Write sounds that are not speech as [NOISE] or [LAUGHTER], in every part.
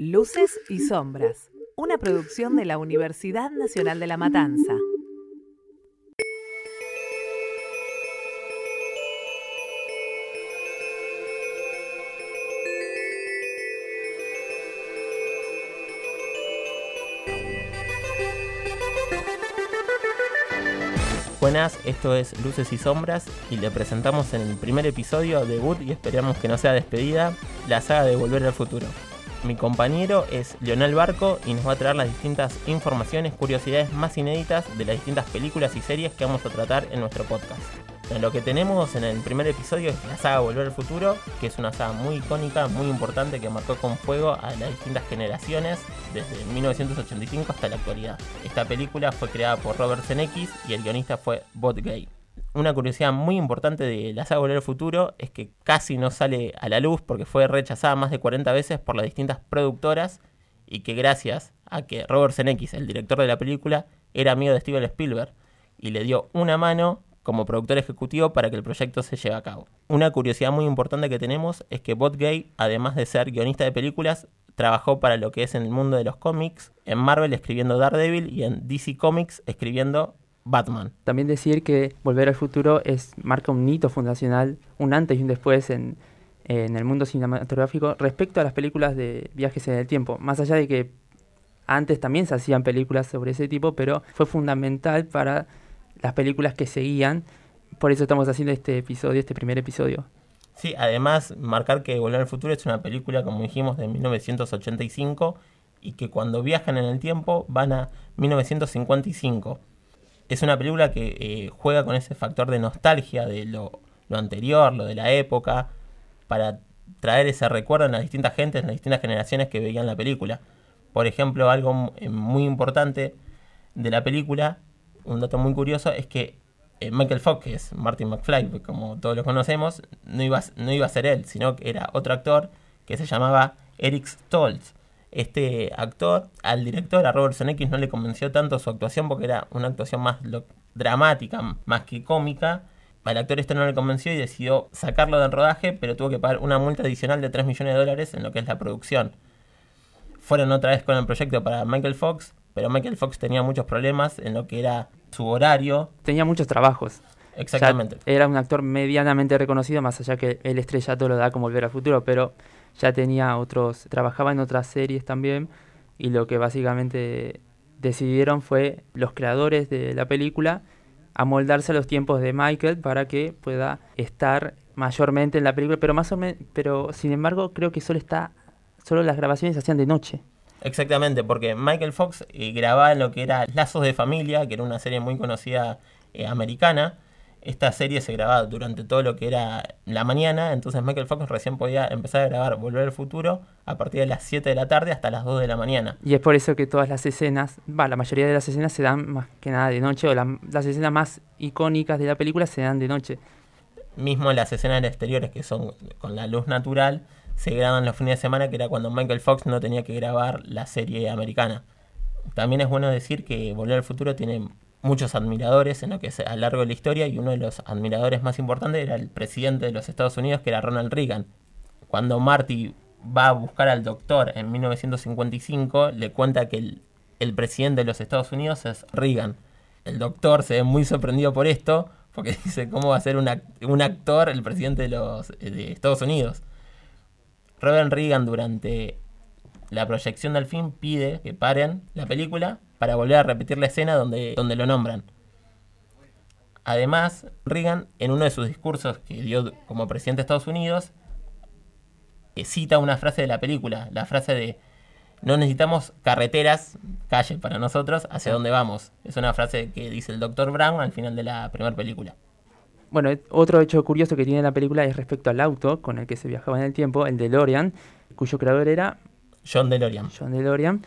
Luces y Sombras, una producción de la Universidad Nacional de La Matanza. Buenas, esto es Luces y Sombras y le presentamos en el primer episodio, debut y esperamos que no sea despedida, la saga de Volver al Futuro. Mi compañero es Leonel Barco y nos va a traer las distintas informaciones, curiosidades más inéditas de las distintas películas y series que vamos a tratar en nuestro podcast. Lo que tenemos en el primer episodio es la saga Volver al Futuro, que es una saga muy icónica, muy importante, que marcó con fuego a las distintas generaciones desde 1985 hasta la actualidad. Esta película fue creada por Robert Zemeckis y el guionista fue Bob Gay una curiosidad muy importante de la saga Volver al Futuro es que casi no sale a la luz porque fue rechazada más de 40 veces por las distintas productoras y que gracias a que Robert Zemeckis, el director de la película, era amigo de Steven Spielberg y le dio una mano como productor ejecutivo para que el proyecto se lleve a cabo. Una curiosidad muy importante que tenemos es que Bob Gay, además de ser guionista de películas, trabajó para lo que es en el mundo de los cómics, en Marvel escribiendo Daredevil y en DC Comics escribiendo Batman. También decir que Volver al Futuro es marca un hito fundacional, un antes y un después en, el mundo cinematográfico respecto a las películas de viajes en el tiempo. Más allá de que antes también se hacían películas sobre ese tipo, pero fue fundamental para las películas que seguían. Por eso estamos haciendo este episodio, este primer episodio. Sí, además marcar que Volver al Futuro es una película, como dijimos, de 1985 y que cuando viajan en el tiempo van a 1955 es una película que eh, juega con ese factor de nostalgia de lo, anterior, lo de la época, para traer ese recuerdo en las distintas gentes, en las distintas generaciones que veían la película. Por ejemplo, algo eh, muy importante de la película, un dato muy curioso, es que eh, Michael Fox, que es Martin McFly, como todos lo conocemos, no iba, no iba a ser él, sino que era otro actor que se llamaba Eric Stoltz este actor, al director, a Robert Zemeckis, no le convenció tanto su actuación porque era una actuación más dramática, más que cómica. Al actor este no le convenció y decidió sacarlo del rodaje, pero tuvo que pagar una multa adicional de 3 millones de dólares en lo que es la producción. Fueron otra vez con el proyecto para Michael Fox, pero Michael Fox tenía muchos problemas en lo que era su horario. Tenía muchos trabajos. Exactamente. era un actor medianamente reconocido, más allá que el estrellato lo da como volver al futuro, pero ya tenía otros, trabajaba en otras series también y lo que básicamente decidieron fue los creadores de la película amoldarse a los tiempos de Michael para que pueda estar mayormente en la película, pero más o menos, pero sin embargo creo que solo está, solo las grabaciones se hacían de noche. Exactamente, porque Michael Fox eh, grababa lo que era Lazos de Familia, que era una serie muy conocida eh, americana, esta serie se grababa durante todo lo que era la mañana, entonces Michael Fox recién podía empezar a grabar Volver al Futuro a partir de las 7 de la tarde hasta las 2 de la mañana. Y es por eso que todas las escenas, va, la mayoría de las escenas se dan más que nada de noche, o las escenas más icónicas de la película se dan de noche. Mismo las escenas exteriores que son con la luz natural, se graban los fines de semana, que era cuando Michael Fox no tenía que grabar la serie americana. También es bueno decir que Volver al Futuro tiene muchos admiradores en lo que es a lo largo de la historia y uno de los admiradores más importantes era el presidente de los Estados Unidos que era Ronald Reagan. Cuando Marty va a buscar al doctor en 1955 le cuenta que el, el presidente de los Estados Unidos es Reagan. El doctor se ve muy sorprendido por esto porque [LAUGHS] dice cómo va a ser un, un actor el presidente de los Estados Unidos. Robert Reagan durante la proyección del film pide que paren la película para volver a repetir la escena donde, donde lo nombran. Además, Reagan, en uno de sus discursos que dio como presidente de Estados Unidos, cita una frase de la película, la frase de no necesitamos carreteras, calle para nosotros, hacia dónde vamos. Es una frase que dice el Dr. Brown al final de la primera película. Bueno, otro hecho curioso que tiene la película es respecto al auto con el que se viajaba en el tiempo, el DeLorean, cuyo creador era John DeLorean. John DeLorean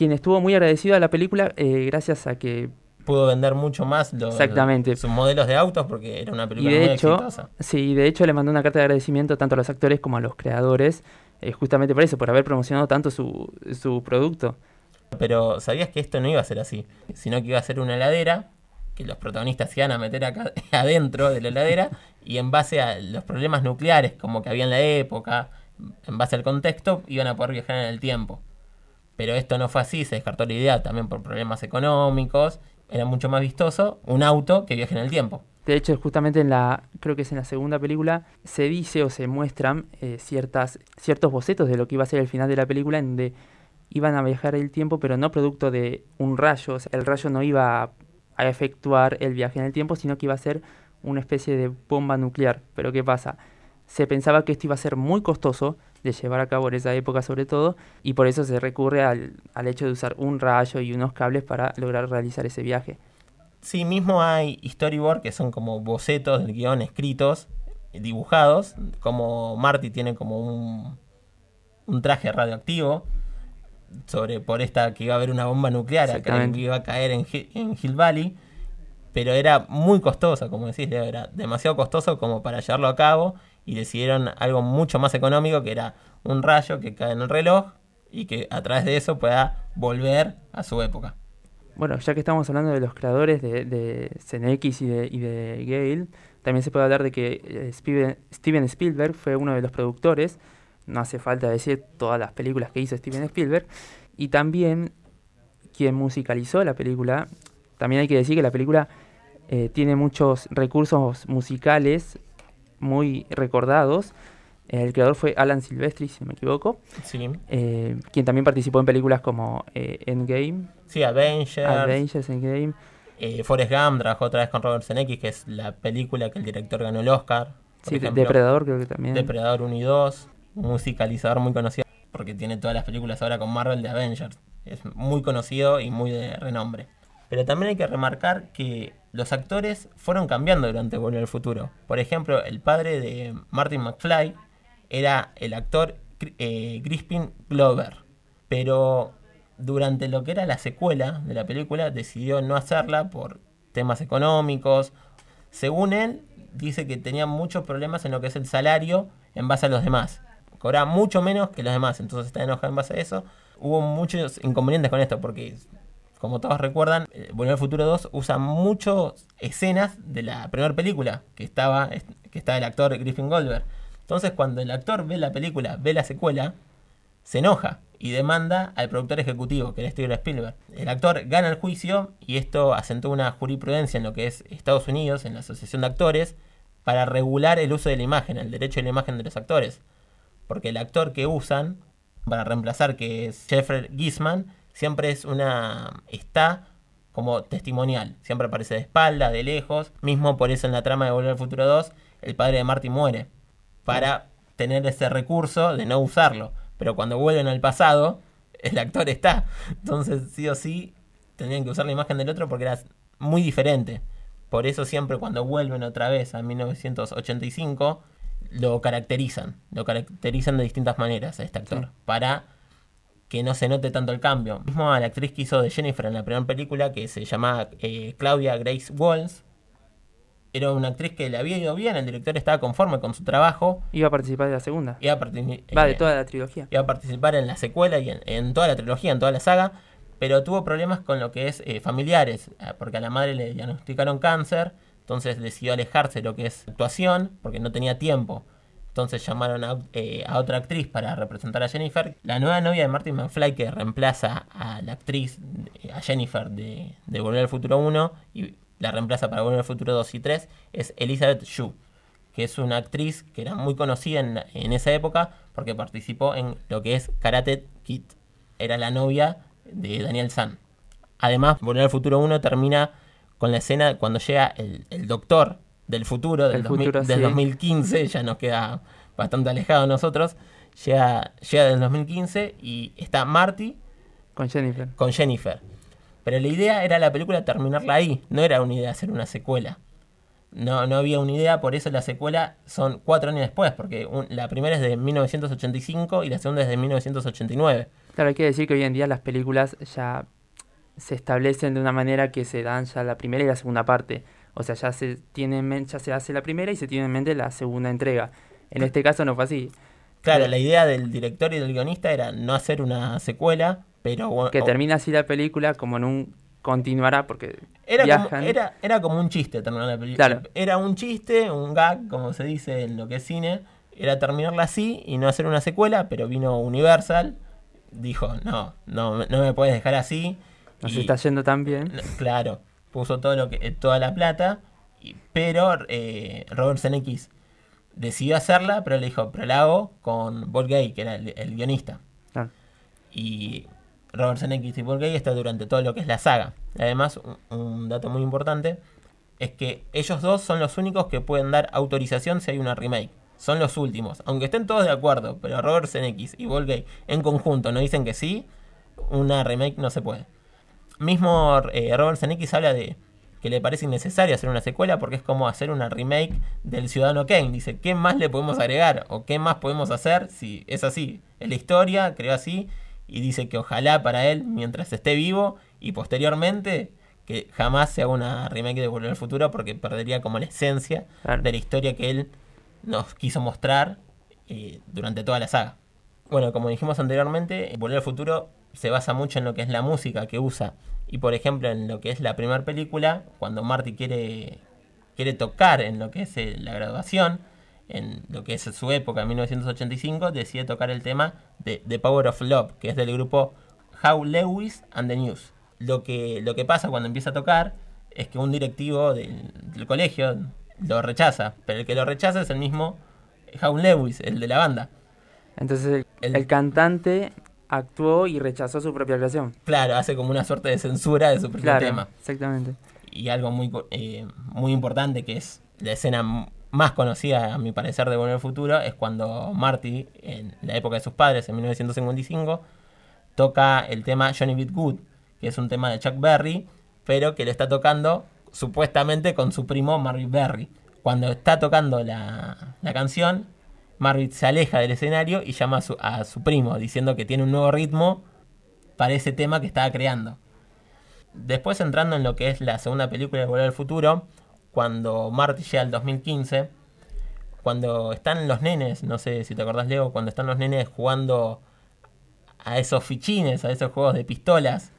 quien estuvo muy agradecido a la película eh, gracias a que pudo vender mucho más los, Exactamente. sus modelos de autos porque era una película y de muy hecho, exitosa. Sí, de hecho le mandó una carta de agradecimiento tanto a los actores como a los creadores, eh, justamente por eso, por haber promocionado tanto su, su producto. Pero ¿sabías que esto no iba a ser así? Sino que iba a ser una heladera que los protagonistas se iban a meter acá [LAUGHS] adentro de la heladera y en base a los problemas nucleares como que había en la época, en base al contexto, iban a poder viajar en el tiempo. Pero esto no fue así, se descartó la idea también por problemas económicos. Era mucho más vistoso un auto que viaje en el tiempo. De hecho, justamente en la, creo que es en la segunda película, se dice o se muestran eh, ciertas, ciertos bocetos de lo que iba a ser el final de la película, en donde iban a viajar el tiempo, pero no producto de un rayo. El rayo no iba a, a efectuar el viaje en el tiempo, sino que iba a ser una especie de bomba nuclear. Pero ¿qué pasa? Se pensaba que esto iba a ser muy costoso de llevar a cabo en esa época sobre todo, y por eso se recurre al, al hecho de usar un rayo y unos cables para lograr realizar ese viaje. Sí, mismo hay storyboard que son como bocetos del guion escritos, dibujados, como Marty tiene como un, un traje radioactivo sobre por esta que iba a haber una bomba nuclear acá, que iba a caer en, en Hill Valley, pero era muy costosa, como decís, era demasiado costoso como para llevarlo a cabo y decidieron algo mucho más económico que era un rayo que cae en el reloj y que a través de eso pueda volver a su época. Bueno, ya que estamos hablando de los creadores de, de y de, y de Gale, también se puede hablar de que eh, Steven, Steven Spielberg fue uno de los productores, no hace falta decir todas las películas que hizo Steven Spielberg, y también quien musicalizó la película, también hay que decir que la película eh, tiene muchos recursos musicales muy recordados, el creador fue Alan Silvestri, si no me equivoco, Sí, eh, quien también participó en películas como eh, Endgame, sí Avengers, Avengers Endgame, Eh, Forrest Gump trabajó otra vez con Robert Zemeckis, que es la película que el director ganó el Oscar. Sí, ejemplo, Depredador creo que también. Depredador 1 y 2, musicalizador muy conocido, porque tiene todas las películas ahora con Marvel de Avengers. Es muy conocido y muy de renombre. Pero también hay que remarcar que los actores fueron cambiando durante Volver al Futuro. Por ejemplo, el padre de Martin McFly era el actor eh, Crispin Glover. Pero durante lo que era la secuela de la película decidió no hacerla por temas económicos. Según él, dice que tenía muchos problemas en lo que es el salario en base a los demás. Cobraba mucho menos que los demás, entonces está enojado en base a eso. Hubo muchos inconvenientes con esto porque, como todos recuerdan, eh, Volver al Futuro 2 usa muchas escenas de la primera película que estaba, que estaba el actor Griffin Goldberg. Entonces, cuando el actor ve la película, ve la secuela, se enoja y demanda al productor ejecutivo, que era Steven Spielberg. El actor gana el juicio y esto asentó una jurisprudencia en lo que es Estados Unidos, en la Asociación de Actores, para regular el uso de la imagen, el derecho de la imagen de los actores. Porque el actor que usan para reemplazar, que es Jeffrey Gisman, siempre es una. está como testimonial. Siempre aparece de espalda, de lejos. Mismo por eso en la trama de Volver al Futuro 2, el padre de Marty muere. Para tener ese recurso de no usarlo. Pero cuando vuelven al pasado, el actor está. Entonces, sí o sí, tendrían que usar la imagen del otro porque era muy diferente. Por eso siempre cuando vuelven otra vez a 1985, lo caracterizan. Lo caracterizan de distintas maneras a este actor. Sí. Para que no se note tanto el cambio. Mismo a la actriz que hizo de Jennifer en la primera película, que se llamaba eh, Claudia Grace Walls. Era una actriz que le había ido bien, el director estaba conforme con su trabajo. Iba a participar de la segunda. Iba a, parti- Va, de eh, toda la trilogía. iba a participar en la secuela y en, en toda la trilogía, en toda la saga, pero tuvo problemas con lo que es eh, familiares, eh, porque a la madre le diagnosticaron cáncer, entonces decidió alejarse de lo que es actuación, porque no tenía tiempo. Entonces llamaron a, eh, a otra actriz para representar a Jennifer. La nueva novia de Martin McFly que reemplaza a la actriz, eh, a Jennifer de, de Volver al Futuro 1 y la reemplaza para Volver al Futuro 2 y 3 es Elizabeth Shue que es una actriz que era muy conocida en, esa época porque participó en lo que es Karate Kid. Era la novia de Daniel San. Además, Volver al Futuro 1 termina con la escena cuando llega el doctor del futuro, del, El 2000 futuro, del sí. 2015, ya nos queda bastante alejado de nosotros. Llega, llega del 2015 y está Marty Con Jennifer. con Jennifer. Pero la idea era la película terminarla ahí, no era una idea hacer una secuela. No, no había una idea, por eso la secuela son cuatro años después, porque un- la primera es de 1985 y la segunda es de 1989. Claro, hay que decir que hoy en día las películas ya se establecen de una manera que se dan ya la primera y la segunda parte. O sea, ya se tiene en men- ya se hace la primera y se tiene en mente la segunda entrega. En este caso no fue así. Claro, Pero- la idea del director y del guionista era no hacer una secuela, pero bueno, Que termina así la película como en un continuará porque Era como, viajan. era, era como un chiste terminar la película. Claro. Era un chiste, un gag, como se dice en lo que es cine, era terminarla así y no hacer una secuela, pero vino Universal, dijo, no, no, no me puedes dejar así. Nos Y- está yendo tan bien. Claro, puso todo lo que, eh, toda la plata, y- pero eh, Robert Zemeckis decidió hacerla, pero le dijo, pero la hago con Paul Gay, que era el, el guionista. Y Robert Zemeckis y Paul Gay está durante todo lo que es la saga. Además, un, un dato muy importante es que ellos dos son los únicos que pueden dar autorización si hay una remake. Son los últimos. Aunque estén todos de acuerdo, pero Robert Zemeckis y Paul Gay en conjunto no dicen que sí, una remake no se puede. Mismo eh, Robert Zemeckis habla de que le parece innecesario hacer una secuela porque es como hacer una remake del Ciudadano Kane. Dice, ¿qué más le podemos agregar? ¿O qué más podemos hacer si es así? Es la historia, creo así, y dice que ojalá para él, mientras esté vivo y posteriormente, que jamás se haga una remake de Volver al Futuro porque perdería como la esencia Claro. de la historia que él nos quiso mostrar eh, durante toda la saga. Bueno, como dijimos anteriormente, Volver al Futuro se basa mucho en lo que es la música que usa. Y por ejemplo, en lo que es la primera película, cuando Marty quiere, quiere tocar en lo que es eh, la graduación, en lo que es su época, en 1985, decide tocar el tema de The Power of Love, que es del grupo How Lewis and the News. Lo que, lo que pasa cuando empieza a tocar es que un directivo del, del colegio lo rechaza, pero el que lo rechaza es el mismo How Lewis, el de la banda. Entonces el, El- el cantante actuó y rechazó su propia creación. Claro, hace como una suerte de censura de su propio Claro, tema. exactamente. Y algo muy, eh, muy importante que es la escena más conocida, a mi parecer, de Volver al Futuro, es cuando Marty, en la época de sus padres, en 1955, toca el tema Johnny Beat Good, que es un tema de Chuck Berry, pero que lo está tocando supuestamente con su primo Marvin Berry. Cuando está tocando la, la canción, Marvin se aleja del escenario y llama a su, a su primo, diciendo que tiene un nuevo ritmo para ese tema que estaba creando. Después entrando en lo que es la segunda película de Volver al Futuro, cuando Marty llega al 2015, cuando están los nenes, no sé si te acordás Leo, cuando están los nenes jugando a esos fichines, a esos juegos de pistolas,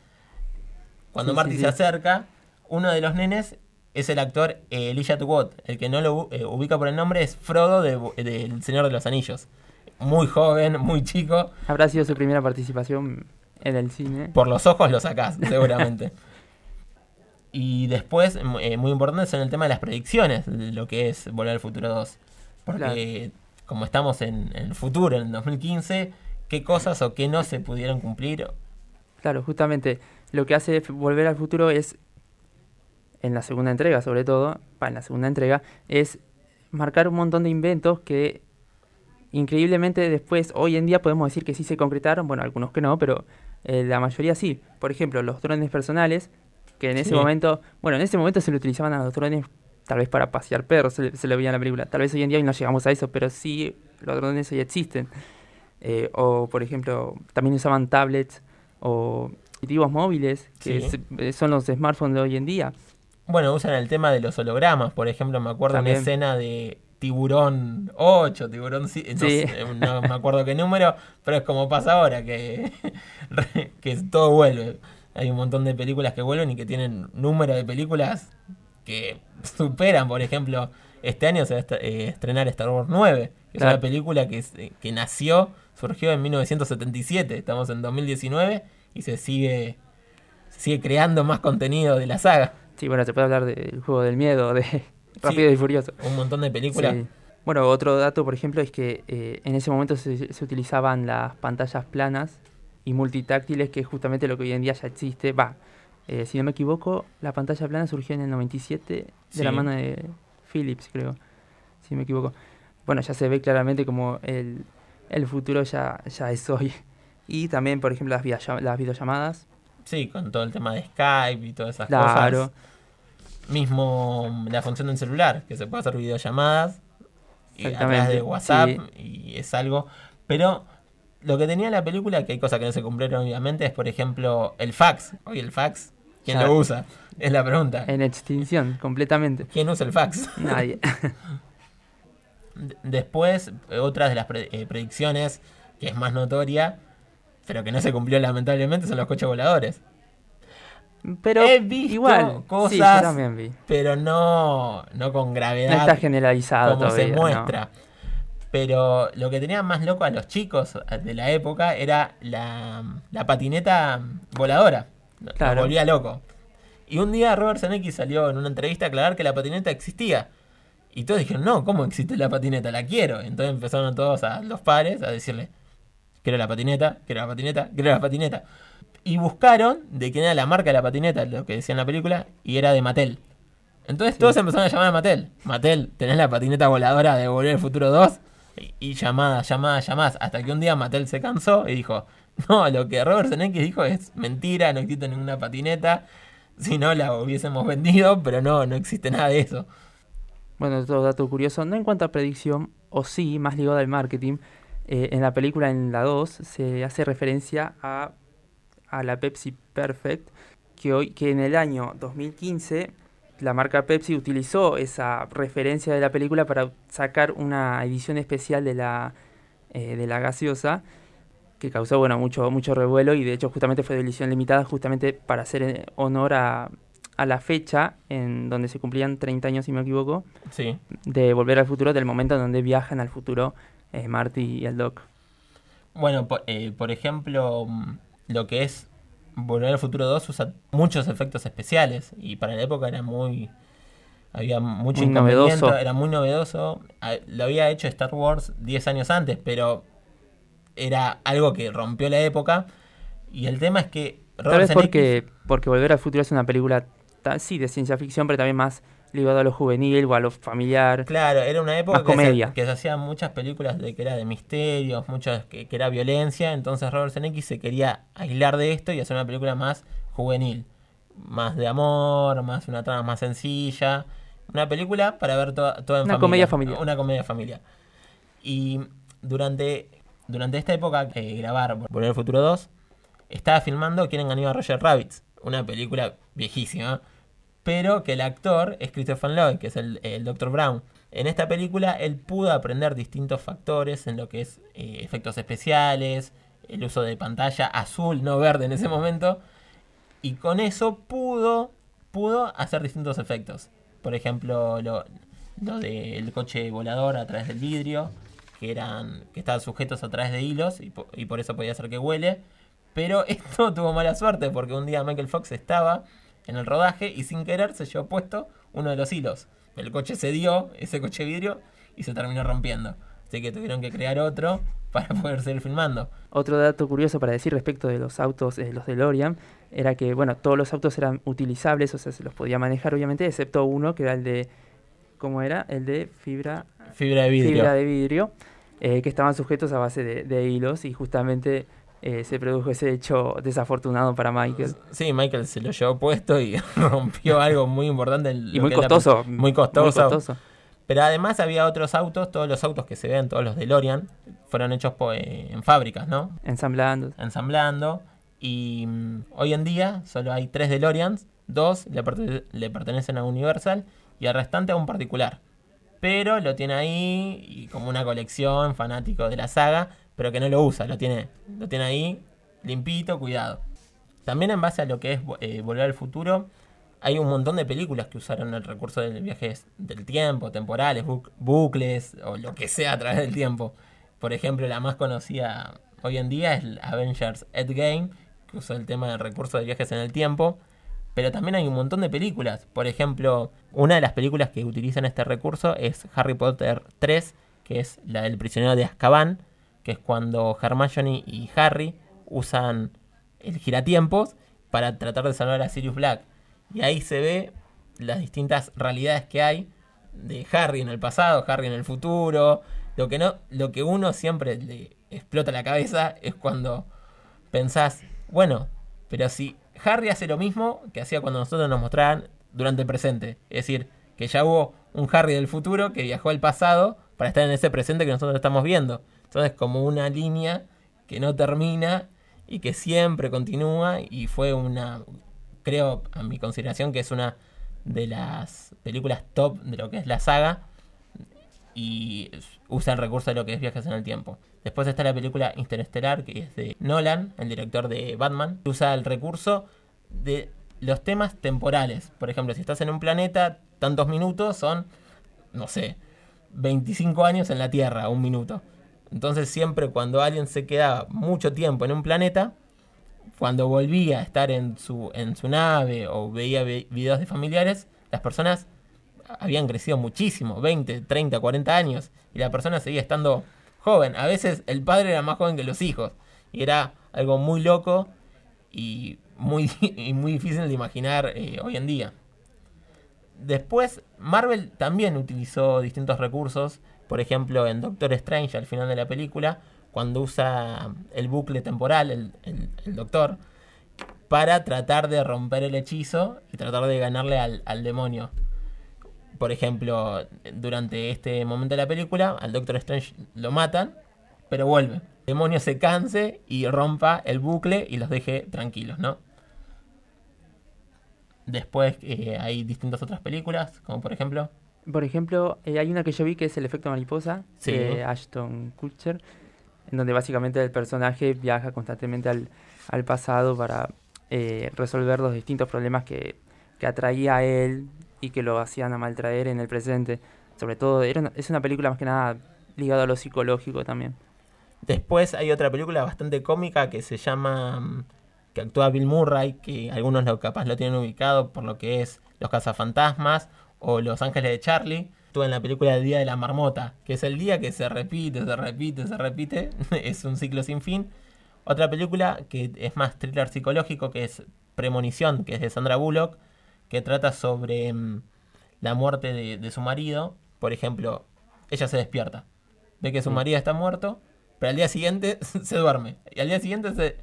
cuando Sí, Marty sí, se acerca, uno de los nenes es el actor Elijah Wood, el que no lo eh, ubica por el nombre es Frodo de, del Señor de los Anillos. Muy joven, muy chico, Habrá sido su primera participación en el cine. por los ojos lo sacás, seguramente. [LAUGHS] y después, eh, muy importante, son el tema de las predicciones de lo que es Volver al Futuro 2. Porque como estamos en, en el futuro, en el 2015, ¿qué cosas o qué no se pudieron cumplir? Claro, justamente lo que hace Volver al Futuro es, en la segunda entrega sobre todo, en la segunda entrega, es marcar un montón de inventos que increíblemente después, hoy en día podemos decir que sí se concretaron, bueno, algunos que no, pero eh, la mayoría sí. Por ejemplo, los drones personales, que en ese momento, bueno, en ese momento se lo utilizaban a los drones tal vez para pasear perros, se, le- se lo veía en la película. Tal vez hoy en día no llegamos a eso, pero sí los drones hoy existen. Eh, o, por ejemplo, también usaban tablets o dispositivos móviles, que Sí. es- eh, son los smartphones de hoy en día. Bueno, usan el tema de los hologramas. Por ejemplo, me acuerdo También. una escena de Tiburón 8, Tiburón 7, no, Sí. no me acuerdo qué número, pero es como pasa ahora, que, [LAUGHS] que todo vuelve. Hay un montón de películas que vuelven y que tienen número de películas que superan, por ejemplo, este año se va a eh, estrenar Star Wars 9, que es una película que, eh, que nació, surgió en 1977, estamos en 2019 y se sigue, se sigue creando más contenido de la saga. Sí, bueno, se puede hablar del juego del miedo, de [LAUGHS] Rápido y Furioso. Un montón de películas. Sí. Bueno, otro dato, por ejemplo, es que eh, en ese momento se, se utilizaban las pantallas planas y multitáctiles, que es justamente lo que hoy en día ya existe. Va, eh, si no me equivoco, la pantalla plana surgió en el 97 de la Sí. mano de Philips, creo, si no me equivoco. Bueno, ya se ve claramente como el, el futuro ya, ya es hoy. [LAUGHS] Y también, por ejemplo, las, las videollamadas. Sí, con todo el tema de Skype y todas esas Claro. cosas. Mismo la función del celular, que se puede hacer videollamadas y a través de WhatsApp y es algo. Pero lo que tenía la película, que hay cosas que no se cumplieron obviamente, es por ejemplo el fax. Hoy el fax, ¿quién Ya. lo usa? Es la pregunta. En extinción, completamente. ¿Quién usa el fax? Nadie. [LAUGHS] [LAUGHS] Después, eh, otra de las eh, predicciones que es más notoria, pero que no se cumplió lamentablemente, son los coches voladores. Pero He visto igual, cosas sí, yo también vi. Pero no, no con No gravedad está generalizado como se. ¿no? muestra. Pero lo que tenía más loco a los chicos de la época era la, la patineta voladora. Los Claro. volvía loco. Y un día Robert Zemeckis salió en una entrevista a aclarar que la patineta existía. Y todos dijeron, no, ¿cómo existe la patineta? La quiero. Entonces empezaron todos a los padres a decirle, quiero la patineta, quiero la patineta, quiero la patineta. Y buscaron de quién era la marca de la patineta, lo que decía en la película, y era de Mattel. Entonces todos empezaron a llamar a Mattel. Mattel, ¿tenés la patineta voladora de Volver al Futuro 2? Y, y llamadas, llamadas, llamadas. Hasta que un día Mattel se cansó y dijo, no, lo que Robert Zemeckis dijo es mentira, no existe ninguna patineta. Si no, la hubiésemos vendido, pero no, no existe nada de eso. Bueno, otro dato curioso, no en cuanto a predicción, o sí, más ligado al marketing, eh, en la película, en la 2, se hace referencia a, a la Pepsi Perfect, que, hoy, que en el año 2015 la marca Pepsi utilizó esa referencia de la película para sacar una edición especial de la, eh, de la gaseosa, que causó bueno, mucho, mucho revuelo y de hecho justamente fue de edición limitada justamente para hacer eh, honor a, a la fecha en donde se cumplían 30 años, si me equivoco, Sí. de Volver al Futuro, del momento en donde viajan al futuro eh, Marty y el Doc. Bueno, eh, por ejemplo, mm, lo que es Volver al Futuro 2 usa muchos efectos especiales y para la época era muy... Había mucho Muy novedoso. era muy novedoso. Ah, Lo había hecho Star Wars 10 años antes, pero era algo que rompió la época. Y el tema es que Tal Robert vez Zemeckis- porque, porque Volver al Futuro es una película, sí, de ciencia ficción, pero también más ligado a lo juvenil o a lo familiar. Claro, era una época que se, que hacían muchas películas de que era de misterios, muchas que, que era violencia, entonces Robert Zemeckis se quería aislar de esto y hacer una película más juvenil, más de amor, más una trama más sencilla, una película para ver toda, toda en Una familia, comedia familiar. una comedia familiar. Y durante durante esta época eh, grabar Volver al Futuro 2 estaba filmando Quieren ganar a Roger Rabbits, una película viejísima pero que el actor es Christopher Lloyd, que es el, el Dr. Brown. En esta película él pudo aprender distintos factores en lo que es eh, efectos especiales, el uso de pantalla azul, no verde en ese momento, y con eso pudo, pudo hacer distintos efectos. Por ejemplo, lo, lo del coche volador a través del vidrio, que eran que estaban sujetos a través de hilos y, y por eso podía hacer que huele. Pero [LAUGHS] esto tuvo mala suerte porque un día Michael Fox estaba en el rodaje y sin querer se llevó puesto uno de los hilos. El coche se dio, ese coche vidrio, y se terminó rompiendo. Así que tuvieron que crear otro [LAUGHS] para poder seguir filmando. Otro dato curioso para decir respecto de los autos, eh, los DeLorean, era que, bueno, todos los autos eran utilizables, o sea, se los podía manejar, obviamente, excepto uno, que era el de, ¿cómo era? El de fibra, Fibra de vidrio. fibra de vidrio, eh, que estaban sujetos a base de, de hilos y justamente eh, se produjo ese hecho desafortunado para Michael. Sí, Michael se lo llevó puesto y [LAUGHS] rompió algo muy importante. en Y muy la costoso. Muy costoso. Muy costoso. Pero además había otros autos, todos los autos que se ven, todos los DeLorean, fueron hechos eh, en fábricas, ¿no? Ensamblando. Ensamblando. Y mm, hoy en día solo hay tres DeLoreans, dos le, le pertenecen a Universal y el restante a un particular. Pero lo tiene ahí y como una colección, fanático de la saga, pero que no lo usa, lo tiene, lo tiene ahí limpito, cuidado. También en base a lo que es eh, Volver al Futuro, hay un montón de películas que usaron el recurso de viajes del tiempo, temporales, buc- bucles o lo que sea a través del tiempo. Por ejemplo, la más conocida hoy en día es Avengers Endgame, que usó el tema del recurso de viajes en el tiempo. Pero también hay un montón de películas. Por ejemplo, una de las películas que utilizan este recurso es Harry Potter 3, que es la del prisionero de Azkaban, que es cuando Hermione y Harry usan el giratiempos para tratar de salvar a Sirius Black. Y ahí se ve las distintas realidades que hay de Harry en el pasado, Harry en el futuro. Lo que no, lo que uno siempre le explota la cabeza es cuando pensás, bueno, pero si Harry hace lo mismo que hacía cuando nosotros nos mostraban durante el presente. Es decir, que ya hubo un Harry del futuro que viajó al pasado para estar en ese presente que nosotros estamos viendo. Entonces, como una línea que no termina y que siempre continúa y fue una, creo, a mi consideración, que es una de las películas top de lo que es la saga y usa el recurso de lo que es viajes en el tiempo. Después está la película Interestelar, que es de Nolan, el director de Batman. Usa el recurso de los temas temporales. Por ejemplo, si estás en un planeta, tantos minutos son, no sé, 25 años en la Tierra, un minuto. Entonces siempre cuando alguien se quedaba mucho tiempo en un planeta, cuando volvía a estar en su, en su nave o veía videos de familiares, las personas habían crecido muchísimo, 20, 30, 40 años, y la persona seguía estando joven. A veces el padre era más joven que los hijos, y era algo muy loco y muy, [LAUGHS] muy difícil de imaginar eh, hoy en día. Después, Marvel también utilizó distintos recursos, por ejemplo, en Doctor Strange al final de la película, cuando usa el bucle temporal, el, doctor, para tratar de romper el hechizo y tratar de ganarle al, al, demonio. Por ejemplo, durante este momento de la película, al Doctor Strange lo matan, pero vuelve. El demonio se canse y rompa el bucle y los deje tranquilos, ¿no? Después eh, hay distintas otras películas, como por ejemplo... Por ejemplo, eh, hay una que yo vi que es El efecto mariposa, de Ashton Kutcher, en donde básicamente el personaje viaja constantemente al, al pasado para eh, resolver los distintos problemas que, que, atraía a él y que lo hacían a maltraer en el presente. Sobre todo, era es una película más que nada ligada a lo psicológico también. Después hay otra película bastante cómica que se llama que actúa Bill Murray, que algunos lo, capaz lo tienen ubicado por lo que es Los Cazafantasmas o Los Ángeles de Charlie. Actúa en la película El Día de la Marmota, que es el día que se repite, se repite, se repite, [LAUGHS] es un ciclo sin fin. Otra película que es más thriller psicológico, que es Premonición, que es de Sandra Bullock, que trata sobre mm, la muerte de, de, su marido. Por ejemplo, ella se despierta, ve que su marido está muerto, pero al día siguiente [LAUGHS] se duerme. Y al día siguiente se,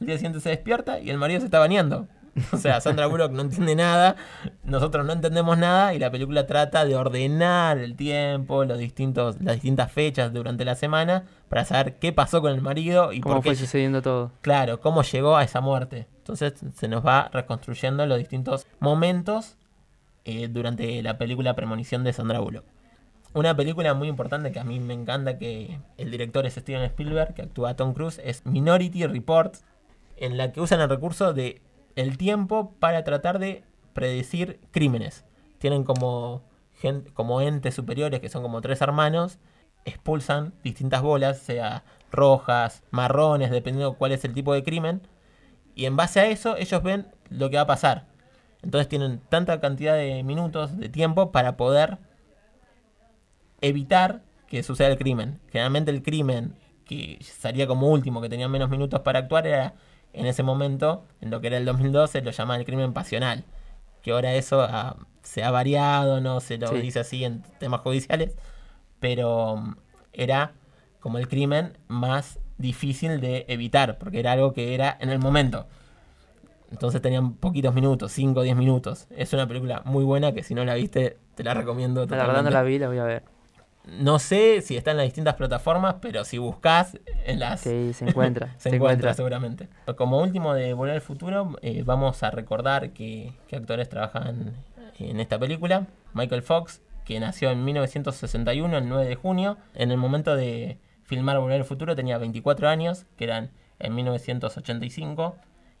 el día siguiente se despierta y el marido se está bañando. [LAUGHS] O sea, Sandra Bullock no entiende nada, nosotros no entendemos nada y la película trata de ordenar el tiempo, los distintos, las distintas fechas durante la semana para saber qué pasó con el marido y cómo por qué fue sucediendo todo. Claro, cómo llegó a esa muerte. Entonces se nos va reconstruyendo los distintos momentos eh, durante la película Premonición de Sandra Bullock. Una película muy importante que a mí me encanta que el director es Steven Spielberg, que actúa Tom Cruise, es Minority Report, en la que usan el recurso de el tiempo para tratar de predecir crímenes. Tienen como, como entes superiores, que son como tres hermanos, expulsan distintas bolas, sea rojas, marrones, dependiendo cuál es el tipo de crimen, y en base a eso ellos ven lo que va a pasar. Entonces tienen tanta cantidad de minutos de tiempo para poder evitar que suceda el crimen. Generalmente el crimen que salía como último, que tenía menos minutos para actuar, era en ese momento, en lo que era el 2012, lo llamaban el crimen pasional. Que ahora eso se ha variado, no se lo dice así en temas judiciales, pero mm, era como el crimen más difícil de evitar, porque era algo que era en el momento. Entonces tenían poquitos minutos, 5 o 10 minutos. Es una película muy buena que si no la viste, te la recomiendo. La verdad no la vi, la voy a ver. No sé si está en las distintas plataformas, pero si buscas en las... Sí, se [LAUGHS] encuentra. se, encuentra, seguramente. Como último de Volver al Futuro, eh, vamos a recordar que, actores trabajan en esta película. Michael Fox, que nació en 1961, el 9 de junio. En el momento de filmar Volver al Futuro tenía 24 años, que eran en 1985.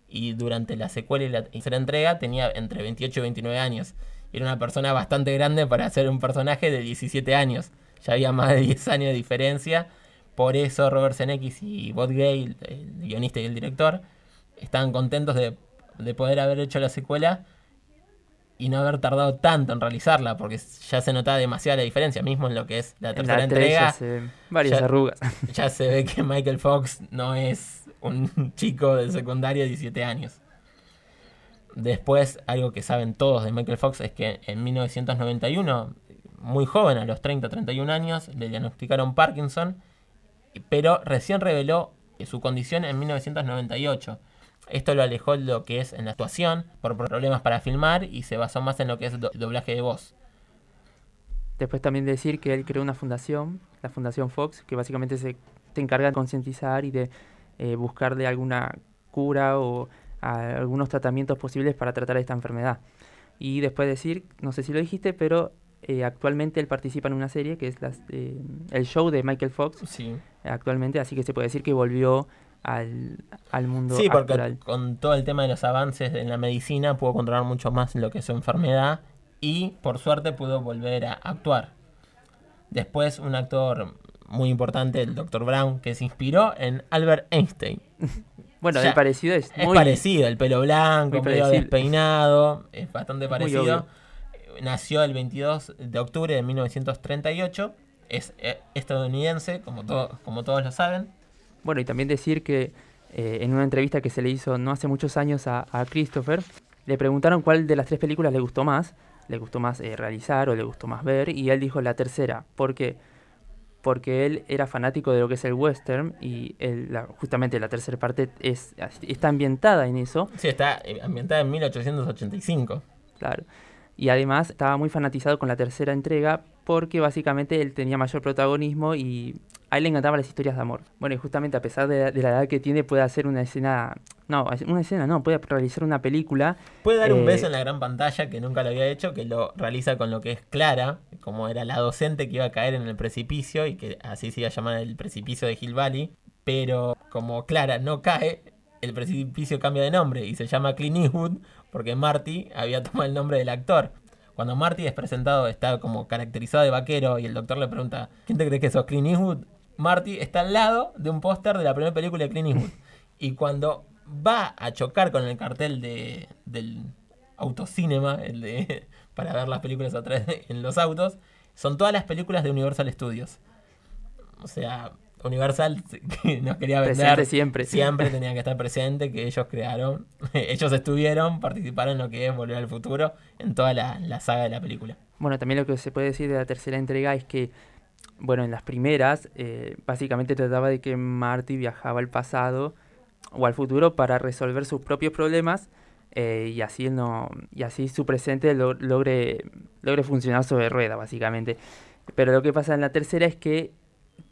Y durante la secuela y la tercera entrega tenía entre 28 y 29 años. Era una persona bastante grande para ser un personaje de 17 años ya había más de 10 años de diferencia. Por eso Robert Zemeckis y Bob Gay, el guionista y el director, estaban contentos de, poder haber hecho la secuela y no haber tardado tanto en realizarla, porque ya se notaba demasiada la diferencia, mismo en lo que es la tercera entrega. varias arrugas. [LAUGHS] Ya se ve que Michael Fox no es un [LAUGHS] chico de secundaria de 17 años. Después, algo que saben todos de Michael Fox es que en 1991 muy joven, a los 30, 31 años, le diagnosticaron Parkinson, pero recién reveló su condición en 1998. Esto lo alejó de lo que es en la actuación, por problemas para filmar, y se basó más en lo que es doblaje de voz. Después también decir que él creó una fundación, la Fundación Fox, que básicamente se encarga de concientizar y de eh, buscarle alguna cura o algunos tratamientos posibles para tratar esta enfermedad. Y después decir, no sé si lo dijiste, pero eh, actualmente él participa en una serie que es eh, el show de Michael Fox. Sí. Actualmente, así que se puede decir que volvió al, al mundo Sí, porque con todo el tema de los avances en la medicina pudo controlar mucho más lo que es su enfermedad y por suerte pudo volver a actuar. Después un actor muy importante, el Dr. Brown, que se inspiró en Albert Einstein. [LAUGHS] Bueno, O sea, el parecido es, Es muy parecido, el pelo blanco, medio despeinado, es bastante parecido. Nació el 22 de octubre de 1938, es eh, estadounidense, como, to- como todos lo saben. Bueno, y también decir que eh, en una entrevista que se le hizo no hace muchos años a, a Christopher, le preguntaron cuál de las tres películas le gustó más, le gustó más eh, realizar o le gustó más ver, y él dijo la tercera. ¿Por qué? Porque él era fanático de lo que es el western y él, la- justamente la tercera parte es, está ambientada en eso, Sí, está eh, ambientada en 1885. claro. Y además estaba muy fanatizado con la tercera entrega porque básicamente él tenía mayor protagonismo y a él le encantaban las historias de amor. Bueno, y justamente a pesar de, de la edad que tiene puede hacer una escena, no, una escena no, puede realizar una película. Puede dar un Eh, beso en la gran pantalla, que nunca lo había hecho, que lo realiza con lo que es Clara, como era la docente que iba a caer en el precipicio, y que así se iba a llamar el precipicio de Hill Valley. Pero como Clara no cae, el precipicio cambia de nombre y se llama Clint Eastwood, porque Marty había [LAUGHS] tomado el nombre del actor. Cuando Marty es presentado, está como caracterizado de vaquero y el doctor le pregunta, ¿quién te crees que sos Clint Eastwood? Marty está al lado de un póster de la primera película de Clint Eastwood. Y cuando va a chocar con el cartel de, del autocinema, el de [LAUGHS] para ver las películas atrás en los autos, son todas las películas de Universal Studios. O sea, Universal [LAUGHS] que nos quería vender Presente siempre. siempre [LAUGHS] tenía que estar presente, que ellos crearon, [LAUGHS] ellos estuvieron, participaron en lo que es Volver al Futuro, en toda la, la saga de la película. Bueno, también lo que se puede decir de la tercera entrega es que, bueno, en las primeras, eh, básicamente trataba de que Marty viajaba al pasado o al futuro para resolver sus propios problemas eh, y así no y así su presente lo- logre logre funcionar sobre rueda básicamente pero lo que pasa en la tercera es que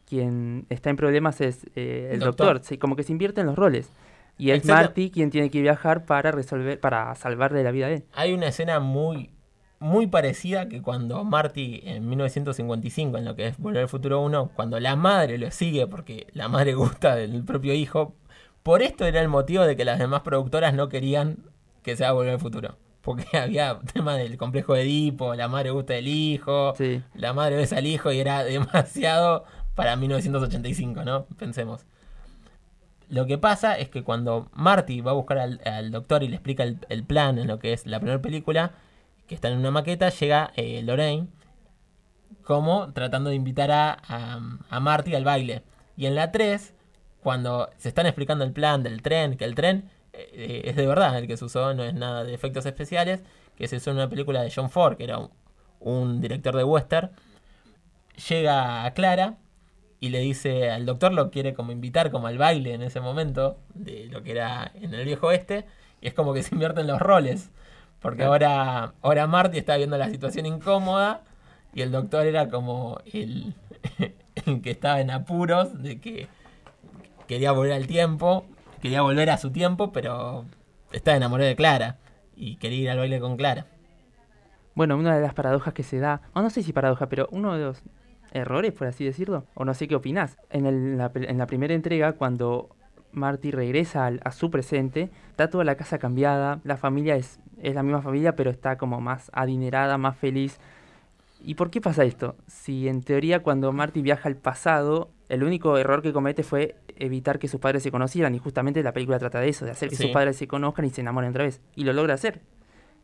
quien está en problemas es eh, el doctor, doctor. sí, como que se invierten los roles y es Exacto. Marty quien tiene que viajar para resolver para salvarle la vida a él Hay una escena muy, muy parecida que cuando Marty en 1955, en lo que es Volver al Futuro 1, cuando la madre lo sigue porque la madre [LAUGHS] gusta del propio hijo, por esto era el motivo de que las demás productoras no querían que sea Volver al Futuro. Porque [LAUGHS] había tema del complejo de Edipo, la madre gusta del hijo, sí la madre besa al hijo y era [LAUGHS] demasiado para 1985, ¿no? Pensemos. Lo que pasa es que cuando Marty va a buscar al, doctor y le explica el, plan en lo que es la primera película, que está en una maqueta, llega eh, Lorraine como tratando de invitar a, a, Marty al baile. Y en la 3, cuando se están explicando el plan del tren, que el tren eh, es de verdad el que se usó, no es nada de efectos especiales, que se usó en una película de John Ford, que era un, un director de western, llega a Clara y le dice al doctor lo quiere como invitar como al baile en ese momento de lo que era en el viejo oeste y es como que se invierten los roles porque ahora ahora Marty está viendo la situación incómoda y el doctor era como el, [LAUGHS] el que estaba en apuros de que quería volver al tiempo quería volver a su tiempo pero estaba enamorado de Clara y quería ir al baile con Clara. Bueno, una de las paradojas que se da, o no sé si paradoja, pero uno de los errores, por así decirlo, o no sé qué opinás. En, el- la, en la primera entrega, cuando Marty regresa al- a su presente, está toda la casa cambiada, la familia es, es la misma familia, pero está como más adinerada, más feliz. ¿Y por qué pasa esto? Si en teoría cuando Marty viaja al pasado, el único error que comete fue evitar que sus padres se conocieran, y justamente la película trata de eso, de hacer que Sí. sus padres se conozcan y se enamoren otra vez. Y lo logra hacer.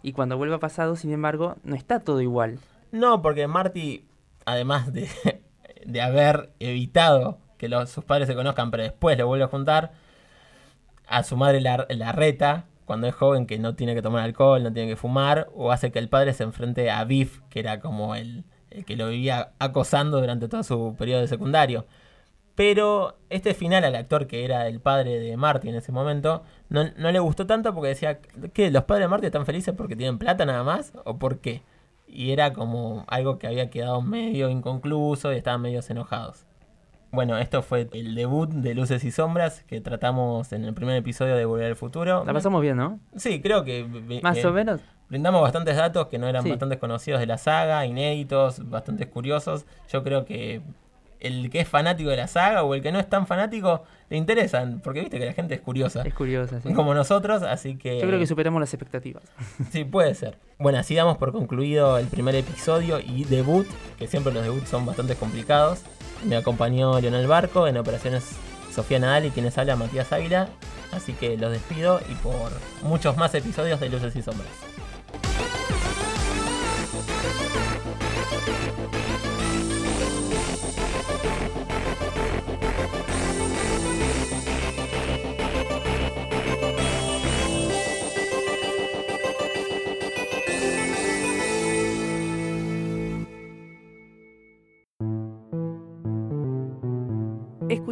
Y cuando vuelve a pasado, sin embargo, no está todo igual. No, porque Marty, además de, [LAUGHS] de haber evitado que los, sus padres se conozcan, pero después lo vuelve a juntar, a su madre la, la reta cuando es joven que no tiene que tomar alcohol, no tiene que fumar, o hace que el padre se enfrente a Biff, que era como el, el que lo vivía acosando durante todo su periodo de secundario. Pero este final al actor que era el padre de Marty en ese momento no, no le gustó tanto porque decía que los padres de Marty están felices porque tienen plata nada más o por qué. Y era como algo que había quedado medio inconcluso y estaban medio enojados. Bueno, esto fue el debut de Luces y Sombras que tratamos en el primer episodio de Volver al Futuro. La pasamos bien, ¿no? Sí, creo que eh, Más eh, o menos. brindamos bastantes datos que no eran Sí. bastante conocidos de la saga, inéditos, bastante curiosos. Yo creo que el que es fanático de la saga o el que no es tan fanático le interesan, porque viste que la gente es curiosa. Es curiosa, sí. Como nosotros, así que... Yo creo que superamos las expectativas. [LAUGHS] Sí, puede ser. Bueno, así damos por concluido el primer episodio y debut, que siempre los debuts son bastante complicados. Me acompañó Leonel Barco en operaciones Sofía Nadal y quienes habla Matías Águila. Así que los despido y por muchos más episodios de Luces y Sombras.